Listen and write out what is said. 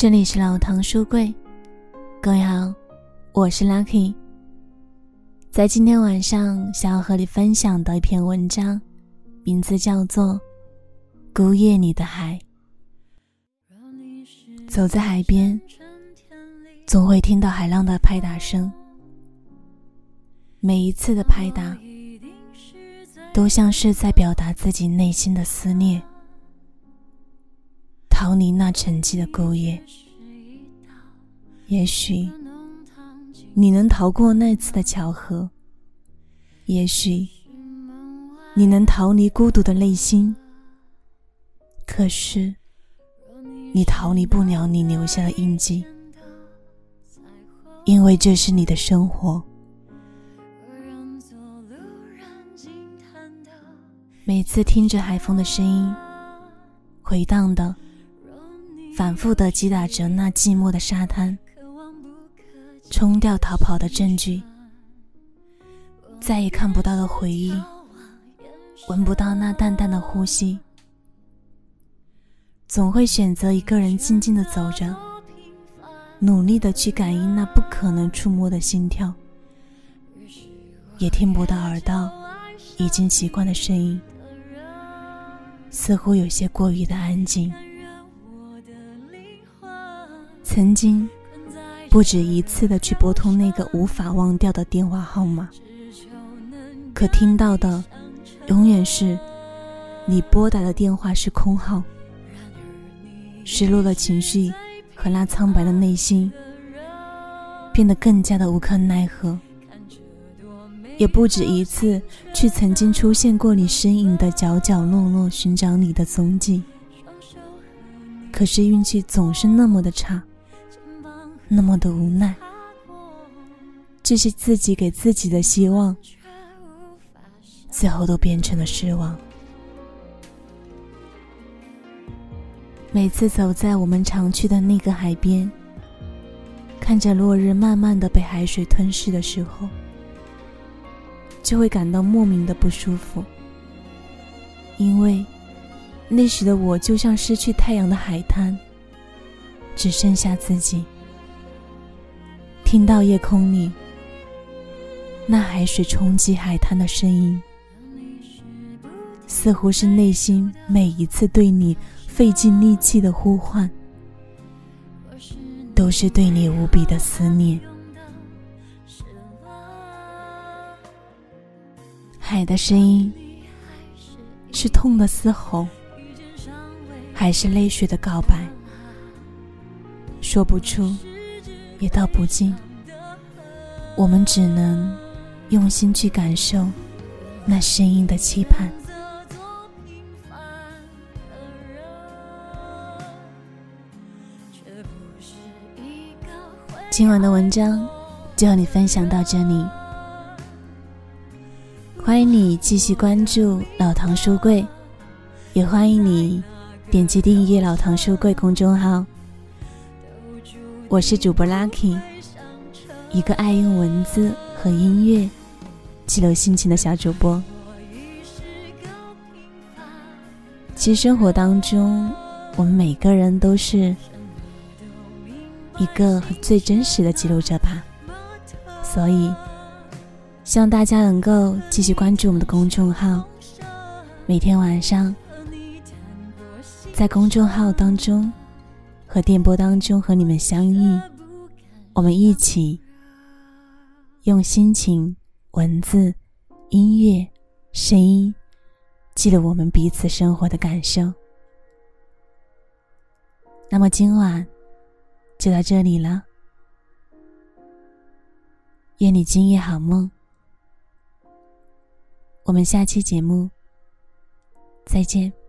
这里是老唐书柜，各位好，我是 Lucky。在今天晚上，想要和你分享的一篇文章，名字叫做《孤夜里的海》。走在海边，总会听到海浪的拍打声，每一次的拍打，都像是在表达自己内心的撕裂。逃离那沉寂的孤夜，也许你能逃过那次的巧合，也许你能逃离孤独的内心，可是你逃离不了你留下的印记，因为这是你的生活。每次听着海风的声音，回荡的。反复的击打着那寂寞的沙滩，冲掉逃跑的证据，再也看不到的回忆，闻不到那淡淡的呼吸，总会选择一个人静静的走着，努力的去感应那不可能触摸的心跳，也听不到耳道已经习惯的声音，似乎有些过于的安静。曾经不止一次的去拨通那个无法忘掉的电话号码，可听到的永远是你拨打的电话是空号。失落的情绪和那苍白的内心变得更加的无可奈何。也不止一次去曾经出现过你身影的角角落落寻找你的踪迹，可是运气总是那么的差。那么的无奈，这是自己给自己的希望，最后都变成了失望。每次走在我们常去的那个海边，看着落日慢慢的被海水吞噬的时候，就会感到莫名的不舒服，因为那时的我就像失去太阳的海滩，只剩下自己。听到夜空里那海水冲击海滩的声音，似乎是内心每一次对你费尽力气的呼唤，都是对你无比的思念。海的声音是痛的嘶吼，还是泪水的告白？说不出。也道不尽，我们只能用心去感受那声音的期盼。今晚的文章就和你分享到这里，欢迎你继续关注老唐书柜，也欢迎你点击订阅老唐书柜公众号。我是主播 Lucky，一个爱用文字和音乐记录心情的小主播。其实生活当中，我们每个人都是一个最真实的记录者吧。所以，希望大家能够继续关注我们的公众号，每天晚上在公众号当中。和电波当中和你们相遇，我们一起用心情、文字、音乐、声音记录我们彼此生活的感受。那么今晚就到这里了，愿你今夜好梦。我们下期节目再见。